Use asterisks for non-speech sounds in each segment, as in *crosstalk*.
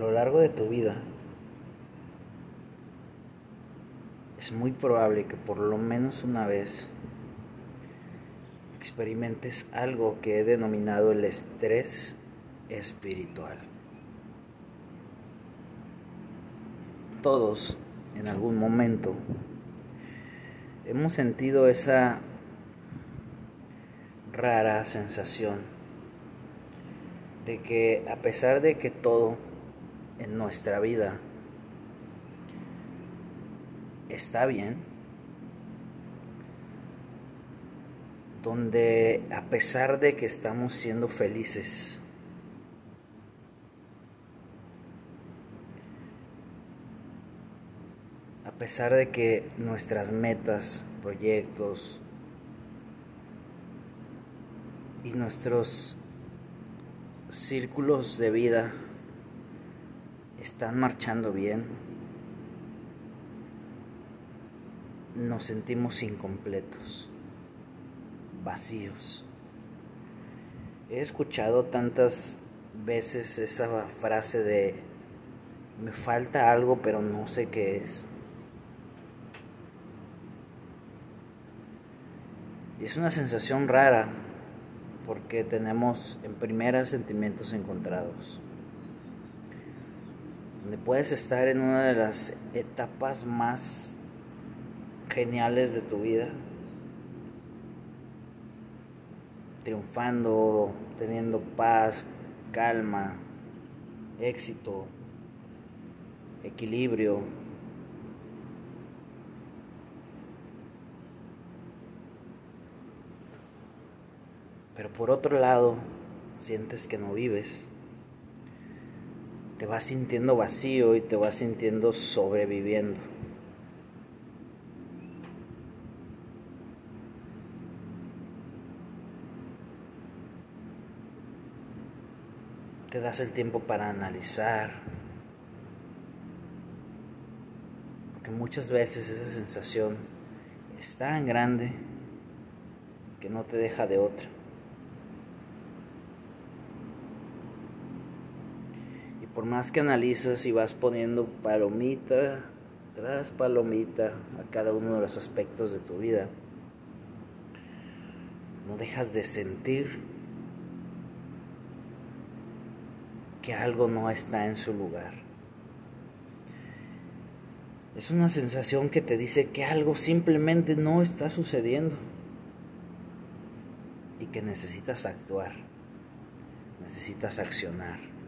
lo largo de tu vida es muy probable que por lo menos una vez experimentes algo que he denominado el estrés espiritual. Todos en algún momento hemos sentido esa rara sensación de que a pesar de que todo en nuestra vida. Está bien, donde a pesar de que estamos siendo felices, a pesar de que nuestras metas, proyectos y nuestros círculos de vida están marchando bien, nos sentimos incompletos, vacíos. He escuchado tantas veces esa frase de me falta algo pero no sé qué es. Y es una sensación rara porque tenemos en primera sentimientos encontrados. Donde puedes estar en una de las etapas más geniales de tu vida, triunfando, teniendo paz, calma, éxito, equilibrio. Pero por otro lado, sientes que no vives. Te vas sintiendo vacío y te vas sintiendo sobreviviendo. te das el tiempo para analizar. Porque muchas veces esa sensación es tan grande que no te deja de otra. Y por más que analizas y vas poniendo palomita tras palomita a cada uno de los aspectos de tu vida, no dejas de sentir que algo no está en su lugar. Es una sensación que te dice que algo simplemente no está sucediendo y que necesitas actuar, necesitas accionar.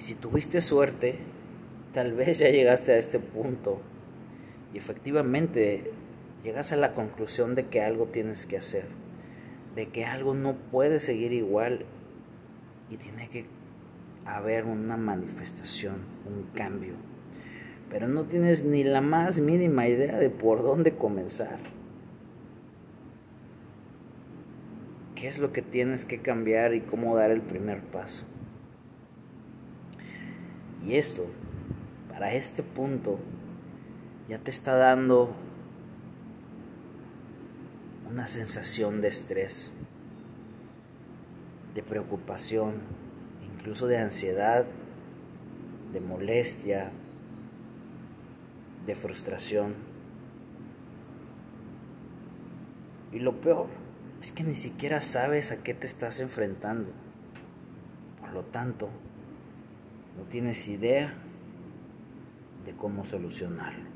Y si tuviste suerte, tal *laughs* vez ya llegaste a este punto y efectivamente llegas a la conclusión de que algo tienes que hacer, de que algo no puede seguir igual y tiene que haber una manifestación, un cambio. Pero no tienes ni la más mínima idea de por dónde comenzar. ¿Qué es lo que tienes que cambiar y cómo dar el primer paso? Y esto, para este punto, ya te está dando una sensación de estrés de preocupación, incluso de ansiedad, de molestia, de frustración. Y lo peor es que ni siquiera sabes a qué te estás enfrentando. Por lo tanto, no tienes idea de cómo solucionarlo.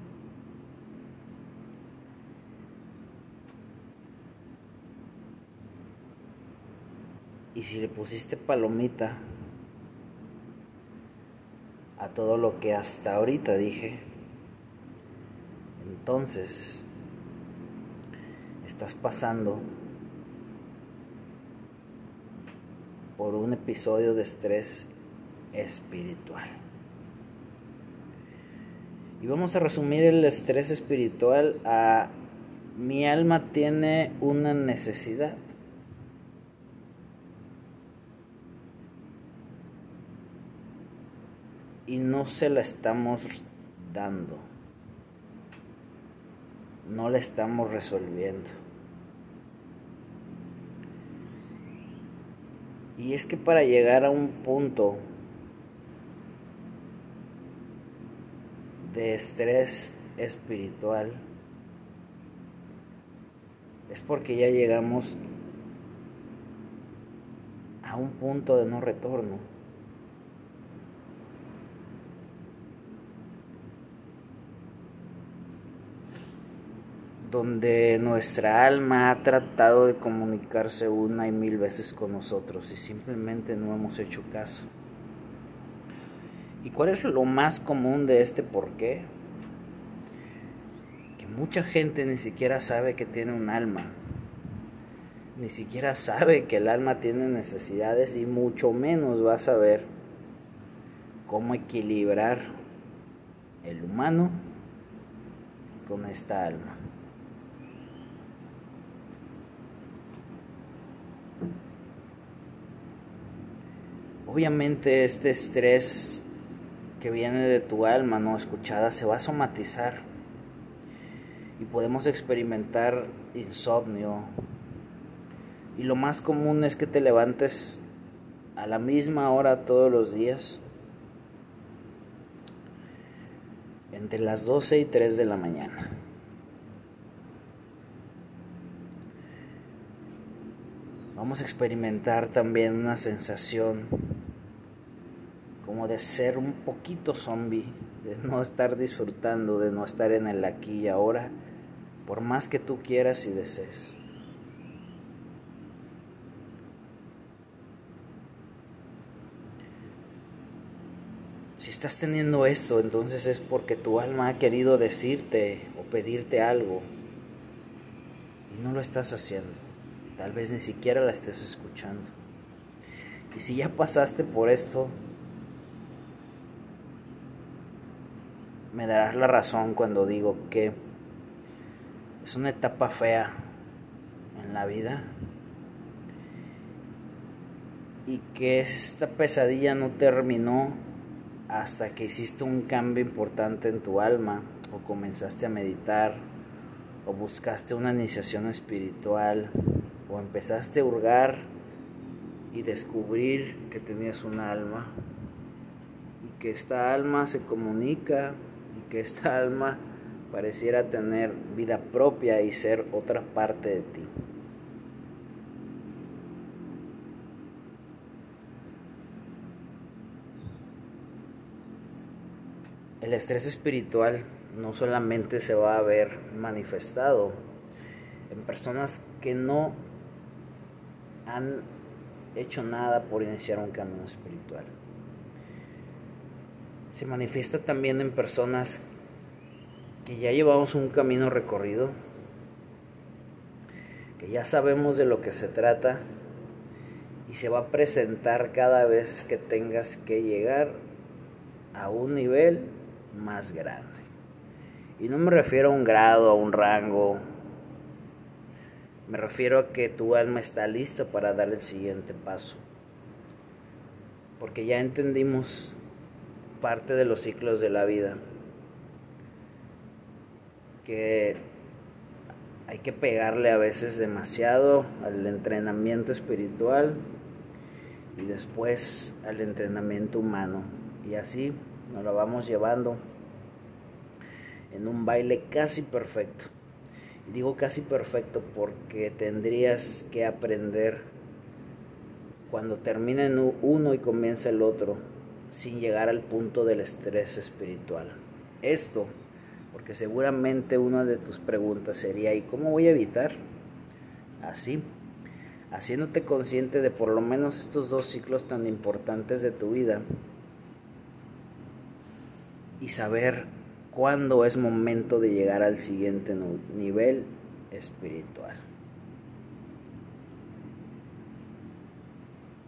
Y si le pusiste palomita a todo lo que hasta ahorita dije, entonces estás pasando por un episodio de estrés espiritual. Y vamos a resumir el estrés espiritual a mi alma tiene una necesidad. y no se la estamos dando. No la estamos resolviendo. Y es que para llegar a un punto de estrés espiritual es porque ya llegamos a un punto de no retorno. donde nuestra alma ha tratado de comunicarse una y mil veces con nosotros y simplemente no hemos hecho caso. ¿Y cuál es lo más común de este por qué? Que mucha gente ni siquiera sabe que tiene un alma, ni siquiera sabe que el alma tiene necesidades y mucho menos va a saber cómo equilibrar el humano con esta alma. Obviamente este estrés que viene de tu alma no escuchada se va a somatizar y podemos experimentar insomnio. Y lo más común es que te levantes a la misma hora todos los días, entre las 12 y 3 de la mañana. Vamos a experimentar también una sensación de ser un poquito zombie, de no estar disfrutando, de no estar en el aquí y ahora, por más que tú quieras y desees. Si estás teniendo esto, entonces es porque tu alma ha querido decirte o pedirte algo y no lo estás haciendo. Tal vez ni siquiera la estés escuchando. Y si ya pasaste por esto, me darás la razón cuando digo que es una etapa fea en la vida y que esta pesadilla no terminó hasta que hiciste un cambio importante en tu alma o comenzaste a meditar o buscaste una iniciación espiritual o empezaste a hurgar y descubrir que tenías un alma y que esta alma se comunica que esta alma pareciera tener vida propia y ser otra parte de ti. El estrés espiritual no solamente se va a ver manifestado en personas que no han hecho nada por iniciar un camino espiritual se manifiesta también en personas que ya llevamos un camino recorrido, que ya sabemos de lo que se trata y se va a presentar cada vez que tengas que llegar a un nivel más grande. Y no me refiero a un grado, a un rango, me refiero a que tu alma está lista para dar el siguiente paso. Porque ya entendimos parte de los ciclos de la vida. Que hay que pegarle a veces demasiado al entrenamiento espiritual y después al entrenamiento humano. Y así nos lo vamos llevando en un baile casi perfecto. Y digo casi perfecto porque tendrías que aprender cuando termina uno y comienza el otro sin llegar al punto del estrés espiritual. Esto, porque seguramente una de tus preguntas sería, ¿y cómo voy a evitar? Así, haciéndote consciente de por lo menos estos dos ciclos tan importantes de tu vida y saber cuándo es momento de llegar al siguiente nivel espiritual.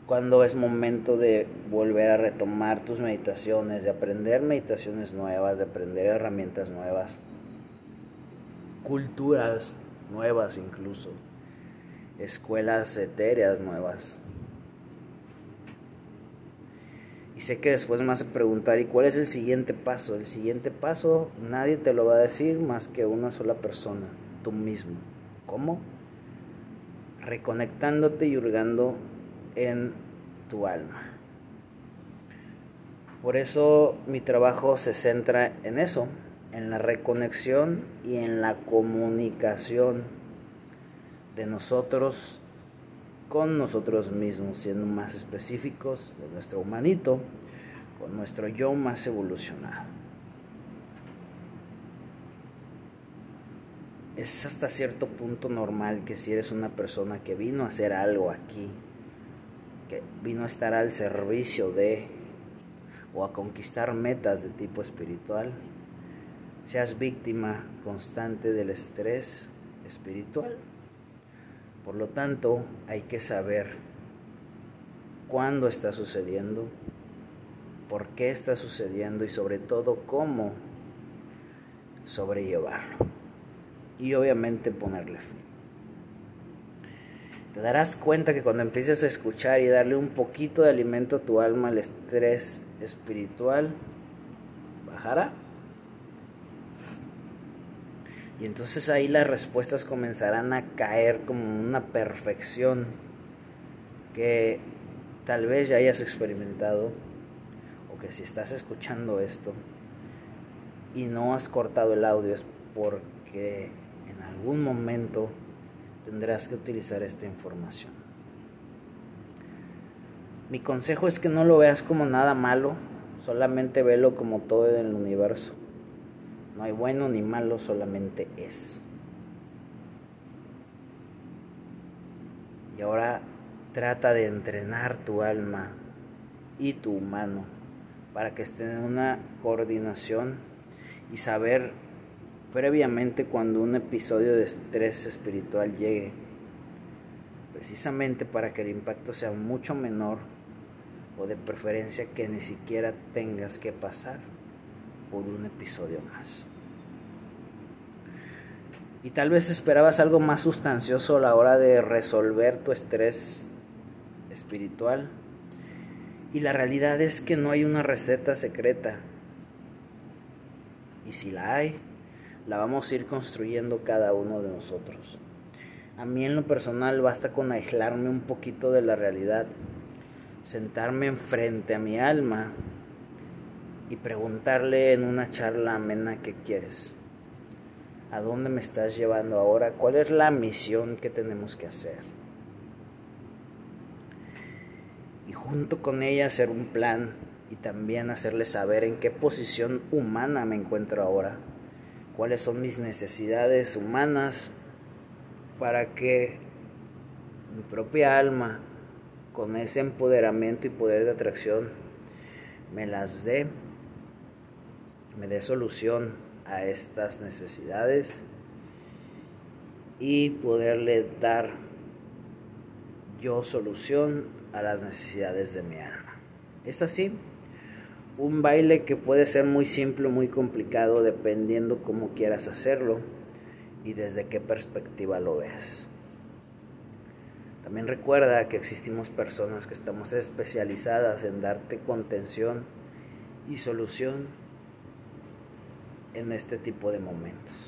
Cuando es momento de volver a retomar tus meditaciones, de aprender meditaciones nuevas, de aprender herramientas nuevas, culturas nuevas incluso, escuelas etéreas nuevas. Y sé que después me vas a preguntar, ¿y cuál es el siguiente paso? El siguiente paso nadie te lo va a decir más que una sola persona, tú mismo. ¿Cómo? Reconectándote y hurgando en tu alma. Por eso mi trabajo se centra en eso, en la reconexión y en la comunicación de nosotros con nosotros mismos, siendo más específicos de nuestro humanito, con nuestro yo más evolucionado. Es hasta cierto punto normal que si eres una persona que vino a hacer algo aquí, que vino a estar al servicio de o a conquistar metas de tipo espiritual, seas víctima constante del estrés espiritual. Por lo tanto, hay que saber cuándo está sucediendo, por qué está sucediendo y sobre todo cómo sobrellevarlo. Y obviamente ponerle fin. Te darás cuenta que cuando empieces a escuchar y darle un poquito de alimento a tu alma, el estrés espiritual bajará. Y entonces ahí las respuestas comenzarán a caer como una perfección que tal vez ya hayas experimentado o que si estás escuchando esto y no has cortado el audio es porque en algún momento tendrás que utilizar esta información. Mi consejo es que no lo veas como nada malo, solamente velo como todo en el universo. No hay bueno ni malo, solamente es. Y ahora trata de entrenar tu alma y tu humano para que estén en una coordinación y saber previamente cuando un episodio de estrés espiritual llegue, precisamente para que el impacto sea mucho menor o de preferencia que ni siquiera tengas que pasar por un episodio más. Y tal vez esperabas algo más sustancioso a la hora de resolver tu estrés espiritual. Y la realidad es que no hay una receta secreta. Y si la hay, la vamos a ir construyendo cada uno de nosotros. A mí en lo personal basta con aislarme un poquito de la realidad, sentarme enfrente a mi alma y preguntarle en una charla amena qué quieres. ¿A dónde me estás llevando ahora? ¿Cuál es la misión que tenemos que hacer? Y junto con ella hacer un plan y también hacerle saber en qué posición humana me encuentro ahora, cuáles son mis necesidades humanas para que mi propia alma, con ese empoderamiento y poder de atracción, me las dé me dé solución a estas necesidades y poderle dar yo solución a las necesidades de mi alma. Es así, un baile que puede ser muy simple o muy complicado dependiendo cómo quieras hacerlo y desde qué perspectiva lo ves. También recuerda que existimos personas que estamos especializadas en darte contención y solución en este tipo de momentos.